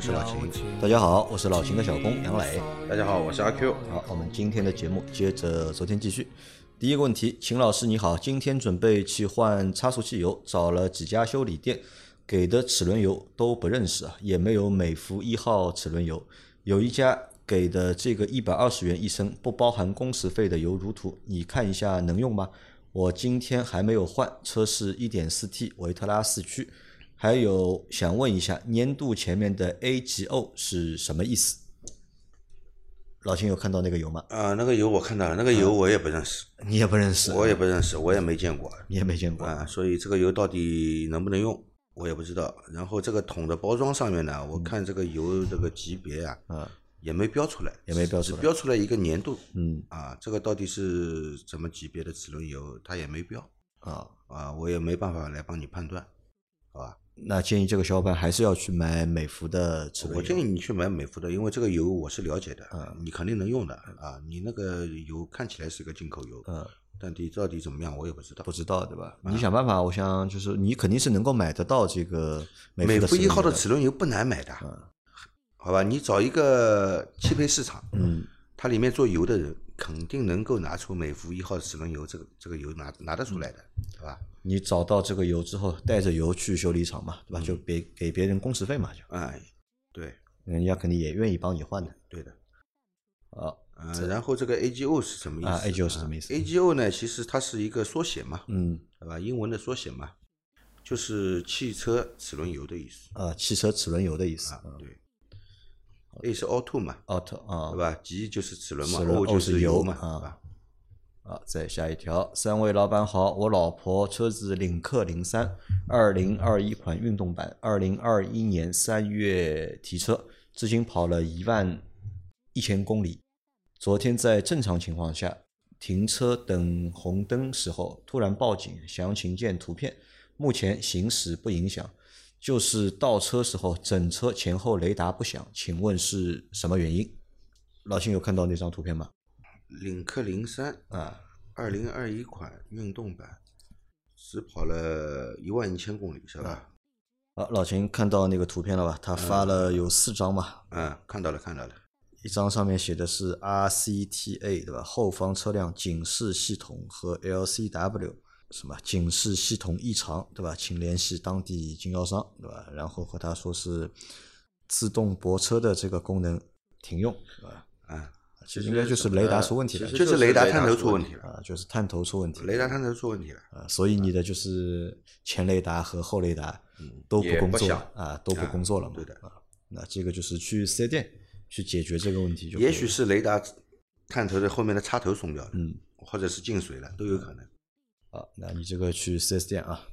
我是老秦。大家好，我是老秦的小工杨磊。大家好，我是阿 Q。好，我们今天的节目接着昨天继续。第一个问题，秦老师你好，今天准备去换差速器油，找了几家修理店，给的齿轮油都不认识啊，也没有美孚一号齿轮油，有一家给的这个一百二十元一升，不包含工时费的油如图，你看一下能用吗？我今天还没有换，车是一点四 T 维特拉四驱，还有想问一下，年度前面的 AGO 是什么意思？老秦有看到那个油吗？啊，那个油我看到了，那个油我也不认识，你也不认识，我也不认识，我也没见过。你也没见过。啊，所以这个油到底能不能用，我也不知道。然后这个桶的包装上面呢，我看这个油这个级别啊，嗯，也没标出来，也没标出只来标出来一个年度，嗯。啊，这个到底是什么级别的齿轮油，它也没标。啊，啊，我也没办法来帮你判断，好吧？那建议这个小伙伴还是要去买美孚的齿轮油。我建议你去买美孚的，因为这个油我是了解的，嗯你肯定能用的啊。你那个油看起来是个进口油，嗯，但底到底怎么样我也不知道不。知道对吧？你想办法，我想就是你肯定是能够买得到这个美美孚一号的齿齿轮油不难买的，好吧？你找一个汽配市场，嗯，它里面做油的人肯定能够拿出美孚一号齿轮油这个这个油拿拿得出来的，对吧？你找到这个油之后，带着油去修理厂嘛，嗯对吧？就别给别人工时费嘛，就哎，对人家肯定也愿意帮你换的。对的。啊，呃，然后这个 AGO 是什么意思啊，AGO 是什么意思？AGO 呢，其实它是一个缩写嘛，嗯，对吧？英文的缩写嘛，就是汽车齿轮油的意思啊，汽车齿轮油的意思啊。对，A 是 auto 嘛，，auto 啊对，吧？G 就是齿轮嘛齿轮，O 就是油嘛，油啊对吧？啊，再下一条，三位老板好，我老婆车子领克零三，二零二一款运动版，二零二一年三月提车，至今跑了一万一千公里。昨天在正常情况下停车等红灯时候，突然报警，详情见图片。目前行驶不影响，就是倒车时候整车前后雷达不响，请问是什么原因？老秦有看到那张图片吗？领克零三啊，二零二一款运动版，只跑了一万一千公里，是吧？好，老秦看到那个图片了吧？他发了有四张嘛，嗯，看到了，看到了。一张上面写的是 RCTA 对吧？后方车辆警示系统和 LCW 什么警示系统异常对吧？请联系当地经销商对吧？然后和他说是自动泊车的这个功能停用对吧？啊，其实应该就是雷达出问题了就是雷达探头出问题了，啊，就是探头出问题雷达探头出问题了。啊，所以你的就是前雷达和后雷达都不工作不啊，都不工作了嘛。对的啊，那这个就是去四 S 店去解决这个问题就。也许是雷达探头的后面的插头松掉了，嗯，或者是进水了，都有可能。啊，那你这个去四 S 店啊，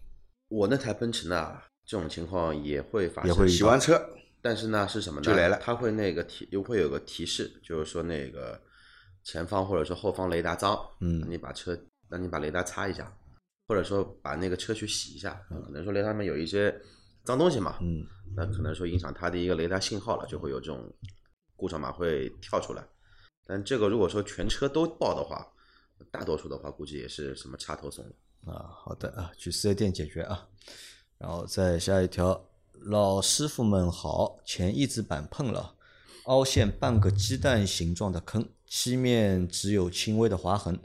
我那台奔驰呢，这种情况也会发生。也会洗完车，但是呢，是什么呢？就来了它会那个提，又会有个提示，就是说那个前方或者说后方雷达脏，嗯你把车，那你把雷达擦一下，或者说把那个车去洗一下，可能说雷达上面有一些脏东西嘛，嗯，那可能说影响它的一个雷达信号了，就会有这种故障码会跳出来。但这个如果说全车都报的话，大多数的话估计也是什么插头松了。啊，好的啊，去四 S 店解决啊。然后再下一条，老师傅们好，前翼子板碰了，凹陷半个鸡蛋形状的坑，漆面只有轻微的划痕，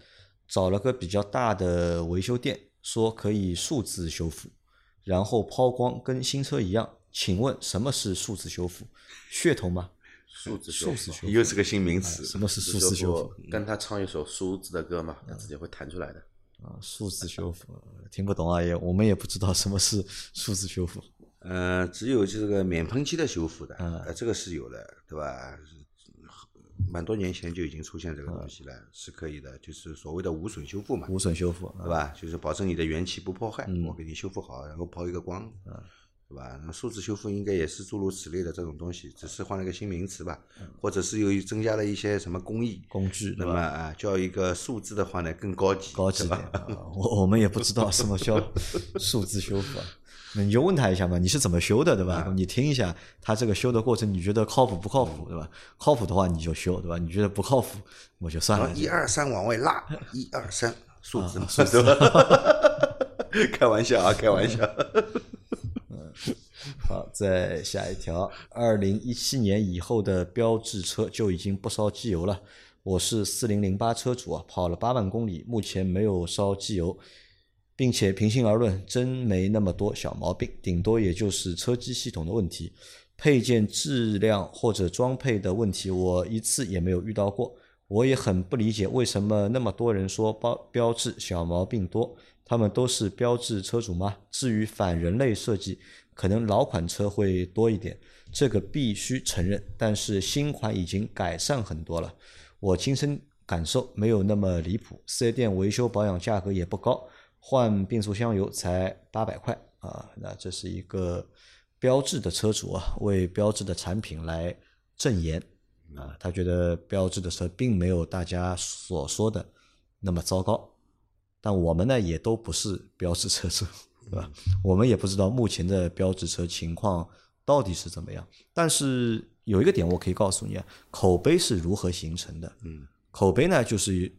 找了个比较大的维修店，说可以数字修复，然后抛光跟新车一样。请问什么是数字修复？噱头吗？数字修复又是个新名词。什么是数字修复？跟他唱一首数字的歌嘛，他自己会弹出来的。啊，数字修复听不懂啊，也我们也不知道什么是数字修复。呃，只有这个免喷漆的修复的，这个是有的，对吧？蛮多年前就已经出现这个东西了，是可以的，就是所谓的无损修复嘛，无损修复，对吧？就是保证你的原漆不破坏，嗯我给你修复好，然后抛一个光，对对吧？那数字修复应该也是诸如此类的这种东西，只是换了个新名词吧，或者是有增加了一些什么工艺。工具那？么啊，叫一个数字的话呢，更高级，高级对点我我们也不知道什么叫数字修复啊。那你就问他一下嘛，你是怎么修的，对吧？啊你听一下他这个修的过程，你觉得靠谱不靠谱，对吧？靠谱的话你就修，对吧？你觉得不靠谱，我就算了。一二三往外拉，一二三数字嘛，啊数字？开玩笑啊，开玩笑。好，再下一条，二零一七年以后的标致车就已经不烧机油了。我是四零零八车主啊，跑了八万公里，目前没有烧机油，并且平心而论，真没那么多小毛病，顶多也就是车机系统的问题，配件质量或者装配的问题，我一次也没有遇到过。我也很不理解为什么那么多人说标标致小毛病多，他们都是标致车主吗？至于反人类设计，可能老款车会多一点，这个必须承认。但是新款已经改善很多了，我亲身感受没有那么离谱。四 S 店维修保养价格也不高，换变速箱油才八百块啊。那这是一个标志的车主啊，为标志的产品来证言啊，他觉得标志的车并没有大家所说的那么糟糕。但我们呢也都不是标志车主，对吧？我们也不知道目前的标致车情况到底是怎么样。但是有一个点我可以告诉你啊，口碑是如何形成的？嗯，口碑呢就是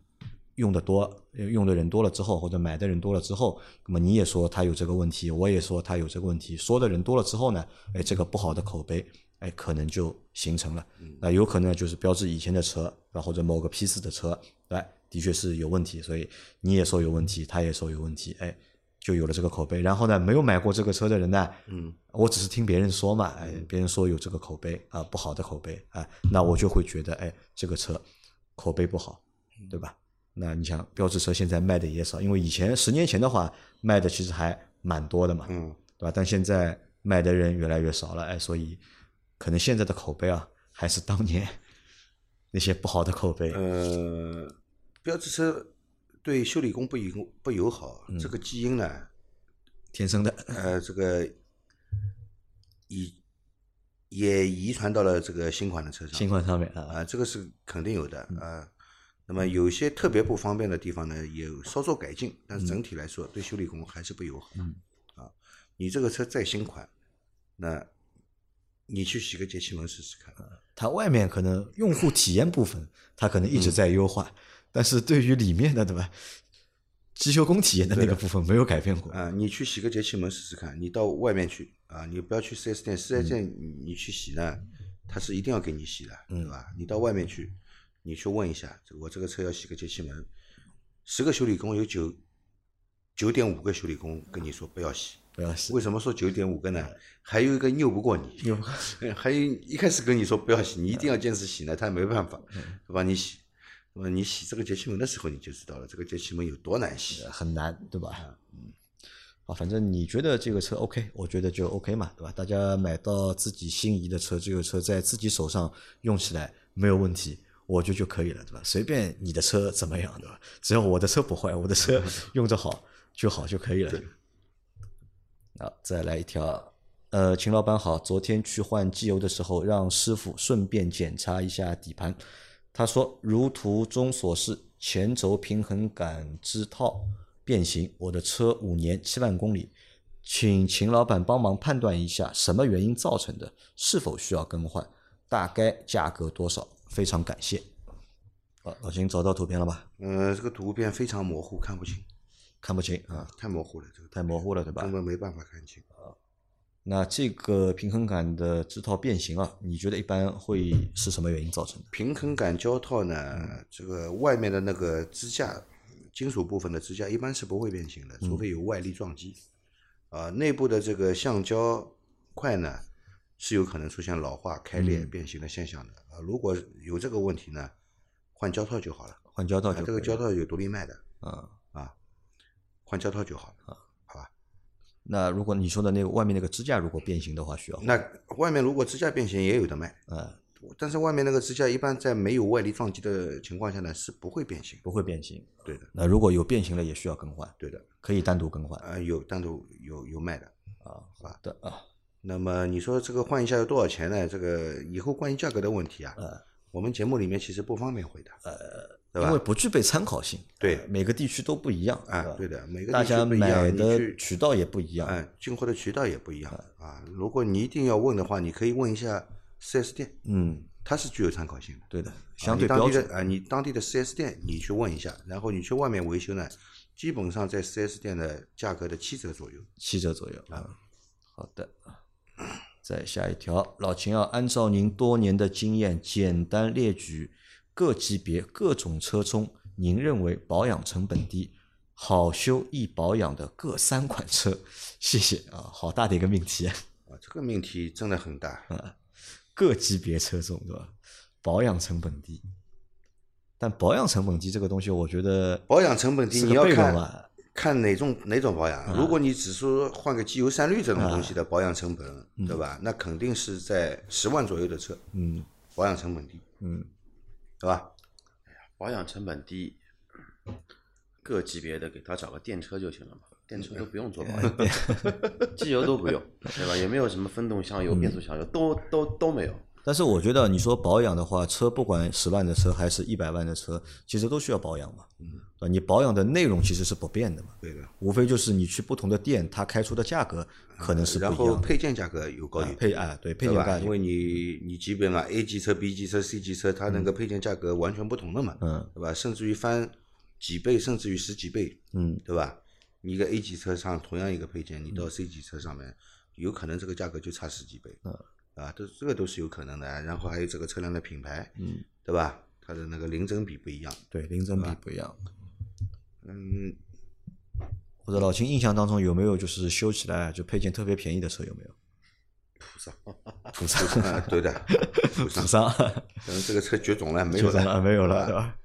用的多，用的人多了之后，或者买的人多了之后，那么你也说他有这个问题，我也说他有这个问题，说的人多了之后呢，哎，这个不好的口碑，哎，可能就形成了。那有可能就是标志以前的车，啊或者某个批次的车，对，的确是有问题，所以你也说有问题，他也说有问题，哎，就有了这个口碑。然后呢，没有买过这个车的人呢，嗯，我只是听别人说嘛，哎，别人说有这个口碑啊，不好的口碑啊，那我就会觉得，哎，这个车口碑不好，对吧？那你想，标致车现在卖的也少，因为以前十年前的话卖的其实还蛮多的嘛，嗯，对吧？但现在卖的人越来越少了，哎，所以可能现在的口碑啊，还是当年那些不好的口碑。呃，标致车对修理工不友不友好，嗯这个基因呢，天生的，呃，这个遗也遗传到了这个新款的车上。新款上面啊，啊，这个是肯定有的嗯啊。那么有些特别不方便的地方呢，也稍作改进，但是整体来说对修理工还是不友好。嗯啊，你这个车再新款，那你去洗个节气门试试看。它外面可能用户体验部分，它可能一直嗯在优化，但是对于里面的对吧，机修工体验的那个部分没有改变过。啊，你去洗个节气门试试看，你到外面去啊，你不要去四 S 店四 S 店嗯。你你去洗呢，他是一定要给你洗的，对吧？你到外面去，你去问一下，我这个车要洗个节气门，十个修理工有九九点五个修理工跟你说不要洗，不要洗，为什么说九点五个呢？还有一个拗不过你，有 还有一开始跟你说不要洗，你一定要坚持洗呢，他没办法，对吧？你洗，那么你洗这个节气门的时候，你就知道了，这个节气门有多难洗。很难，对吧？嗯，好，反正你觉得这个车 OK，我觉得就 OK 嘛，对吧？大家买到自己心仪的车，这个车在自己手上用起来没有问题，我觉得就可以了，对吧？随便你的车怎么样，对吧？只要我的车不坏，我的车 用着好就好就可以了。好，再来一条。呃，秦老板好，昨天去换机油的时候，让师傅顺便检查一下底盘。他说，如图中所示，前轴平衡杆支套变形，我的车五年七万公里，请秦老板帮忙判断一下什么原因造成的，是否需要更换，大概价格多少？非常感谢。好，老秦找到图片了吧？呃，这个图片非常模糊，看不清，看不清啊，太模糊了，这个太模糊了，对吧根？本没办法看清。那这个平衡杆的支套变形啊，你觉得一般会是什么原因造成的？平衡杆胶套呢，这个外面的那个支架，金属部分的支架一般是不会变形的，除非有外力撞击。啊，内部的这个橡胶块呢，是有可能出现老化、开裂、变形的现象的。啊，如果有这个问题呢，换胶套就好了。换胶套啊这个胶套有独立卖的啊。啊，换胶套就好了。那如果你说的那个外面那个支架如果变形的话，需要那外面如果支架变形也有的卖，嗯但是外面那个支架一般在没有外力撞击的情况下呢，是不会变形。不会变形。对的，那如果有变形了，也需要更换，对的。可以单独更换。啊，有单独有有卖的。啊，好的啊。那么你说这个换一下要多少钱呢？这个以后关于价格的问题啊，我们节目里面其实不方便回答。对吧因为不具备参考性，对呃每个地区都不一样啊，对的，每个大家地区不一样的渠道也不一样，哎，进货的渠道也不一样啊。如果你一定要问的话，你可以问一下四 S 店，嗯，它是具有参考性的。对的，啊相对当标准，啊，你当地的四 S 店你去问一下，然后你去外面维修呢，基本上在四 S 店的价格的七折左右。七折左右啊。好的，再下一条，老秦啊，按照您多年的经验，简单列举各级别各种车中，您认为保养成本低、好修易保养的各三款车，谢谢啊，好大的一个命题啊，啊，这个命题真的很大啊。各级别车中对吧？保养成本低，但保养成本低这个东西，我觉得保养成本低，你要看？看哪种哪种保养。如果你只说换个机油三滤这种东西啊的保养成本，对吧？那肯定是在十万左右的车，嗯保养成本低，嗯，对吧？保养成本低，各级别的给他找个电车就行了嘛，电车都不用做保养，机油都不用，对吧？也没有什么分动箱油、变速箱油，都都都没有。但是我觉得你说保养的话，车不管十万的车还是一百万的车，其实都需要保养嘛。嗯？你保养的内容其实是不变的嘛，对的。无非就是你去不同的店，它开出的价格可能是不一样的。配件价格有高有低，配啊，对配？件价格因为你你基本嘛，A 级车、B 级车、C 级车，它那个配件价格完全不同的嘛，嗯对吧？甚至于翻几倍，甚至于十几倍，嗯，对吧？你一个 A 级车上同样一个配件，你到 C 级车上面，有可能这个价格就差十几倍，嗯，啊，都这个都是有可能的。然后还有这个车辆的品牌，嗯，对吧？它的那个零整比不一样，对，零整比不一样。嗯，或者老秦印象当中有没有就是修起来就配件特别便宜的车有没有？普桑，普桑，啊，对的，普普桑，可能这个车绝种了，没有了没有了，啊对吧？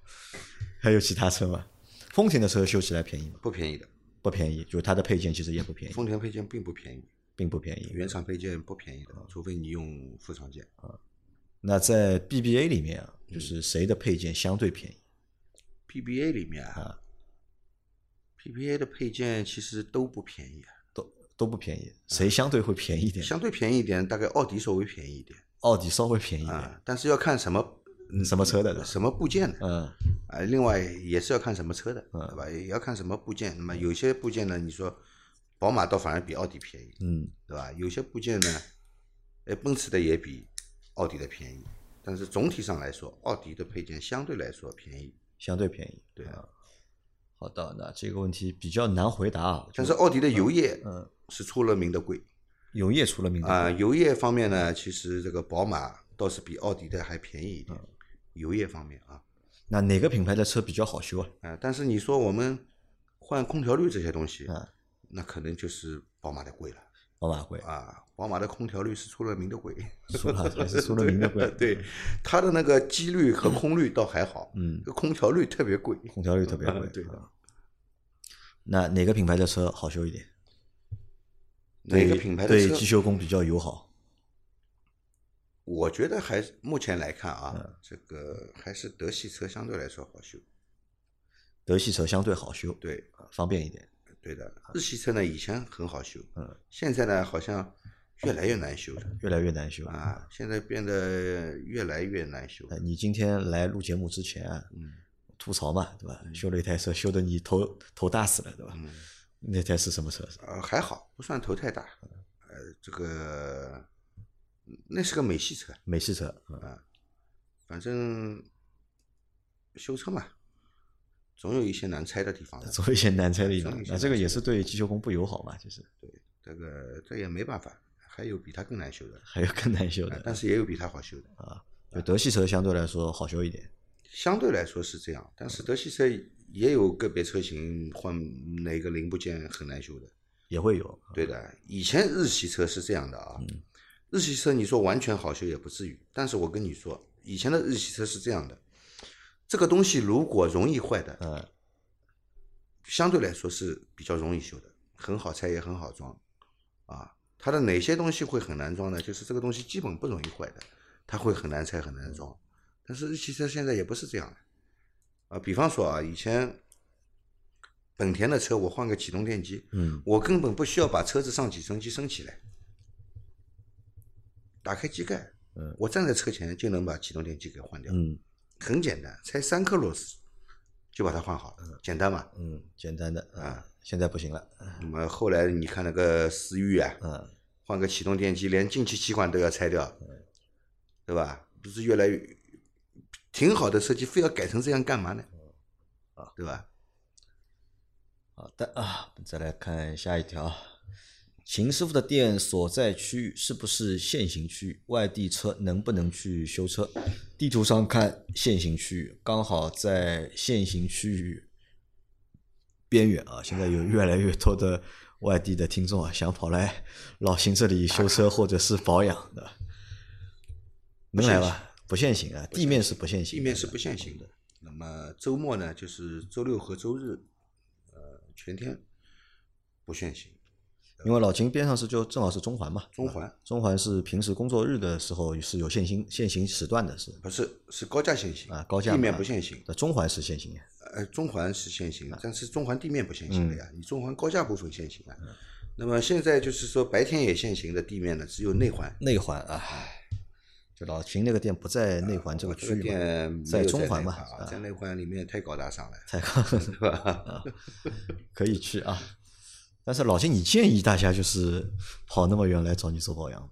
还有其他车吗？丰田的车修起来便宜吗？不便宜的，不便宜，就它的配件其实也不便宜，丰田配件并不便宜，并不便宜。原厂配件不便宜的，除非你用副厂件啊。那在 BBA 里面啊，嗯就是谁的配件相对便宜？？BBA 里面啊，PBA 的配件其实都不便宜啊，都都不便宜，谁相对会便宜一点？相对便宜一点，大概奥迪稍微便宜一点奥迪稍微便宜一点，啊，但是要看什么嗯什么车的什么部件的嗯啊，另外也是要看什么车的，嗯对吧？也要看什么部件。那么有些部件呢，你说宝马倒反而比奥迪便宜，嗯，对吧？有些部件呢，哎，奔驰的也比奥迪的便宜，但是总体上来说，奥迪的配件相对来说便宜。相对便宜。对啊。好的，那这个问题比较难回答啊。但是奥迪的油液嗯，是出了名的贵油液出了名的啊，油液方面呢，其实这个宝马倒是比奥迪的还便宜一点，嗯油液方面啊，那哪个品牌的车比较好修啊？啊，但是你说我们换空调滤这些东西嗯，那可能就是宝马的贵了宝马贵啊，宝马的空调滤是出了名的贵，出了还是出了名的贵？对，它的那个机滤和空滤倒还好，嗯，空调滤特别贵，空调率特别贵。对的啊那哪个品牌的车好修一点？哪个品牌的车对机？修工比较友好？我觉得还是目前来看啊，嗯这个还是德系车相对来说好修，德系车相对好修，对。啊方便一点。对的，日系车呢以前很好修，嗯，现在呢好像越来越难修了越来越难修啊，现在变得越来越难修。呃你今天来录节目之前啊，嗯吐槽嘛，对吧？修了一台车，修的你头头大死了，对吧？嗯，那台是什么车？呃还好，不算头太大，呃，这个那是个美系车，美系车，嗯啊，反正修车嘛，总有一些难拆的地方的。总有一些难拆的地方总有一。些那这个也是对机修工不友好嘛，其实这个这也没办法，还有比它更难修的，还有更难修的。啊但是也有比它好修的啊。就德系车相对来说好修一点。相对来说是这样，但是德系车也有个别车型换哪个零部件很难修的。也会有，对的，以前日系车是这样的啊，日系车你说完全好修也不至于，但是我跟你说，以前的日系车是这样的，这个东西如果容易坏的，嗯，相对来说是比较容易修的，很好拆也很好装，啊，它的哪些东西会很难装呢？就是这个东西基本不容易坏的，它会很难拆很难装。但是日系车现在也不是这样的，啊，比方说啊，以前本田的车我换个启动电机，嗯，我根本不需要把车子上起升机升起来，打开机盖，嗯我站在车前就能把启动电机给换掉，嗯很简单，拆三颗螺丝就把它换好了，简单嘛。嗯，简单的啊，现在不行了，那么后来你看那个思域啊，嗯换个启动电机，连进气气管都要拆掉，对吧？不是越来越挺好的设计，非要改成这样干嘛呢？啊，对吧？好的啊，再来看下一条。秦师傅的店所在区域是不是限行区域？外地车能不能去修车？地图上看限行区域，刚好在限行区域边缘啊。现在有越来越多的外地的听众啊，想跑来老邢这里修车或者是保养的，能来吧？不限行啊，地面是不限行，地面是不限行的。那么周末呢，就是周六和周日，呃，全天不限行。因为老秦边上是就正好是中环嘛，中环中环是平时工作日的时候是有限行限行时段的，是不是是高架限行啊，高架地面不限行。那中环是限行啊，呃，中环是限行，啊但是中环地面不限行的嗯呀，你中环高架部分限行啊。那么现在就是说白天也限行的地面呢，只有内环。内环啊，就老秦那个店不在内环这个区域嘛，在中环嘛在内环里面太高大上了，太高 是吧？可以去啊。但是老金，你建议大家就是跑那么远来找你做保养吗？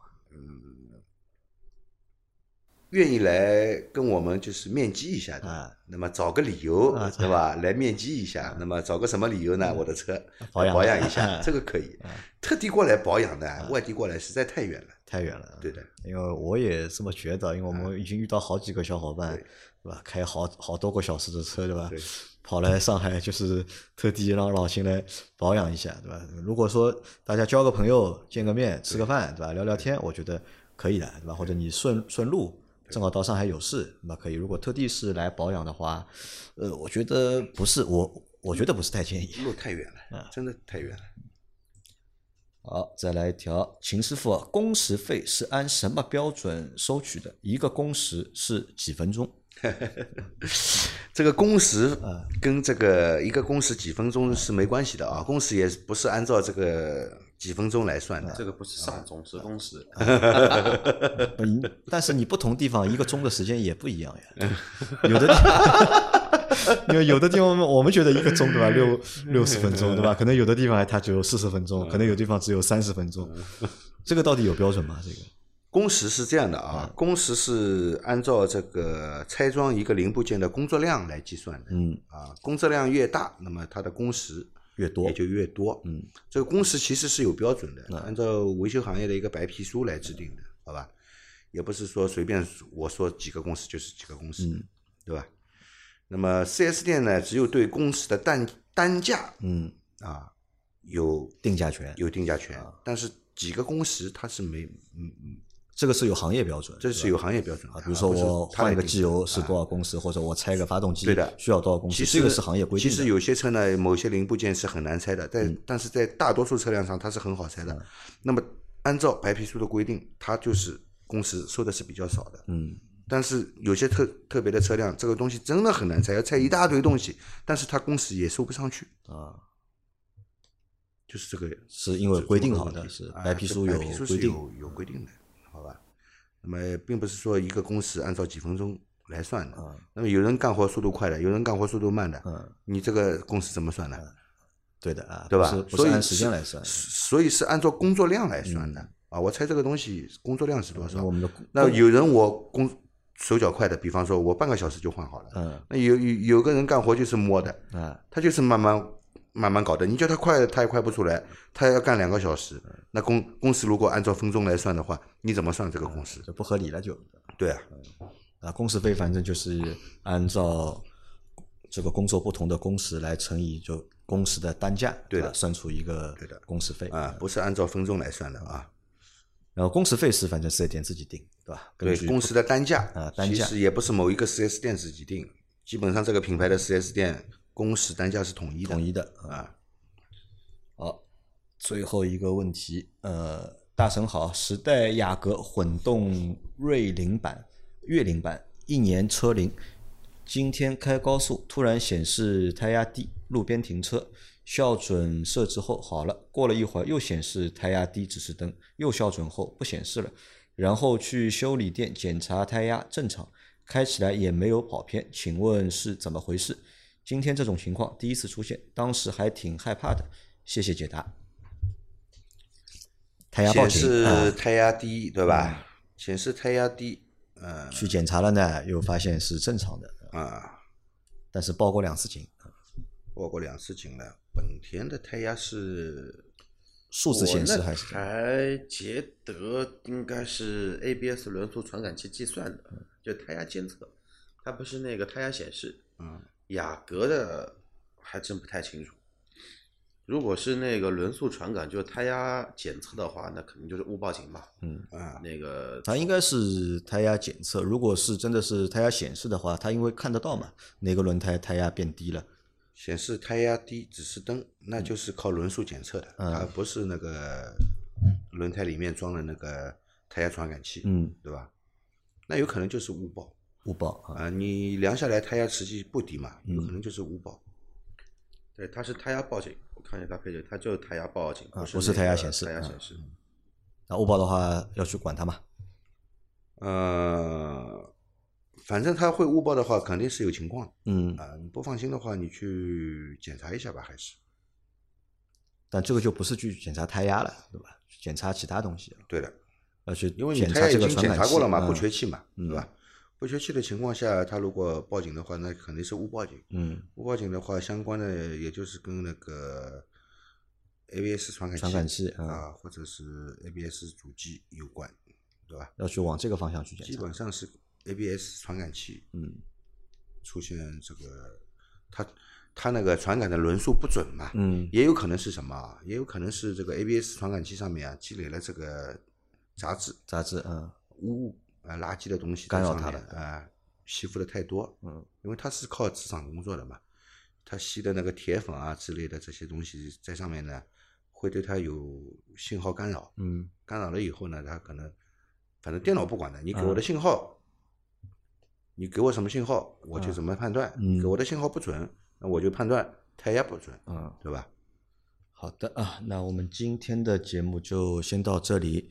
愿意来跟我们就是面基一下的，啊那么找个理由，啊对吧？来面基一下，那么找个什么理由呢？我的车保养保养一下啊，这个可以。特地过来保养的，外地过来实在太远了。太远了，对的，因为我也这么觉得，因为我嗯们已经遇到好几个小伙伴，对吧？开好好多个小时的车，对吧？对跑来上海就是特地让老秦来保养一下，对吧？如果说大家交个朋友、见个面、吃个饭，对吧？聊聊天，我觉得可以的，对吧？或者你顺顺路，正好到上海有事，那可以。如果特地是来保养的话，呃，我觉得不是我，我觉得不是太建议。路太远啊了，真的太远了。好，再来一条，秦师傅，工时费是按什么标准收取的？一个工时是几分钟？这个工时啊跟这个一个工时几分钟是没关系的啊，工时也不是按照这个几分钟来算的。这个不是上钟，是工时。嗯，但是你不同地方一个钟的时间也不一样呀。有的地方，因为有的地方我们觉得一个钟对吧，六六十分钟对吧？可能有的地方它只有四十分钟，可能有地方只有三十分钟。这个到底有标准吗？这个工时是这样的啊，工时是按照这个拆装一个零部件的工作量来计算的。嗯，啊，工作量越大，那么它的工时越多。也就越多。嗯，这个工时其实是有标准的，按照维修行业的一个白皮书来制定的，好吧？也不是说随便我说几个工时就是几个工时，嗯。对吧？那么四 S 店呢，只有对工时的单单价嗯，啊有定价权，有定价权，但是几个工时它是没，嗯嗯，这个是有行业标准，这是有行业标准。啊，比如说我换一个机油是啊多少公时，或者我拆个发动机对的需要多少公时，其实这个是行业规定的。其实有些车呢，某些零部件是很难拆的，但、嗯但是在大多数车辆上它是很好拆的。那么按照白皮书的规定，它就是工时收的是比较少的。嗯，但是有些特特别的车辆，这个东西真的很难拆，要拆一大堆东西，但是它工时也收不上去，啊，就是这个是因为规定好的，是啊白皮书有规定。有有规定的，好吧？那么并不是说一个工时按照几分钟来算的。那么有人干活速度快的，有人干活速度慢的，嗯，你这个工时怎么算呢？对的啊，对吧所以按时间来算，所以是按照工作量来算的、啊。我猜这个东西工作量是多少？我们的那有人我工手脚快的，比方说我半个小时就换好了。嗯那有有有个人干活就是摸的，嗯，他就是慢慢慢慢搞的。你叫他快，他也快不出来，他要干两个小时。那工工时如果按照分钟来算的话，你怎么算这个工时？这不合理了就对啊，啊，工时费反正就是按照这个工作不同的工时来乘以就工时的单价，对的算出一个对的工时费啊，不是按照分钟来算的啊。然后工时费是反正四 S 店自己定，对吧？对公司的单价啊单价其实也不是某一个四 S 店自己定，基本上这个品牌的四 S 店工时单价是统一的。统一的啊。好，最后一个问题，呃，大神好，时代雅阁混动锐凌版、悦灵版一年车龄，今天开高速突然显示胎压低，路边停车，校准设置后好了，过了一会儿又显示胎压低指示灯，又校准后不显示了。然后去修理店检查胎压正常，开起来也没有跑偏，请问是怎么回事？今天这种情况第一次出现，当时还挺害怕的，谢谢解答。胎压报显示胎压低，对吧？显示胎压低，呃去检查了呢，又发现是正常的，啊，但是报过两次警，报过两次警了。本田的胎压是数字显示还是台捷德应该是 ABS 轮速传感器计算的，就胎压监测，它不是那个胎压显示。嗯，雅阁的还真不太清楚。如果是那个轮速传感，就是胎压检测的话，那肯定就是误报警嘛。嗯啊，那个它应该是胎压检测，如果是真的是胎压显示的话，它因为看得到嘛，哪个轮胎胎压变低了，显示胎压低指示灯，那就是靠轮速检测的，嗯它不是那个轮胎里面装的那个胎压传感器，嗯，对吧？那有可能就是误报误报啊，啊，你量下来胎压实际不低嘛，有嗯可能就是误报。对，它是胎压报警，我看一下它配置，它就是胎压报警，不是胎压显示啊胎压显示。那误报的话要去管它嘛，呃，反正他会误报的话，肯定是有情况嗯，啊。你不放心的话，你去检查一下吧，还是但这个就不是去检查胎压了，对吧？去检查其他东西了，对的，要去因为你检查这个胎压已经检查过了嘛，嗯不缺气嘛，对吧？不缺气的情况下，他如果报警的话，那肯定是误报警。嗯，误报警的话，相关的也就是跟那个 ABS 传感器传感器啊啊，或者是 ABS 主机有关，对吧？要去往这个方向去检查，基本上是 ABS 传感器嗯出现这个，它它那个传感的轮速不准嘛，嗯也有可能是什么啊？也有可能是这个 ABS 传感器上面啊积累了这个杂质、杂质，嗯污物啊、垃圾的东西干扰它了啊，吸附的太多，嗯，因为它是靠磁场工作的嘛，它吸的那个铁粉啊之类的这些东西在上面呢，会对它有信号干扰，嗯干扰了以后呢，它可能反正电脑不管的，你给嗯我的信号，你给我什么信号，我就怎么判断，嗯给我的信号不准，那我就判断胎压不准，嗯。对吧？好的啊，那我们今天的节目就先到这里。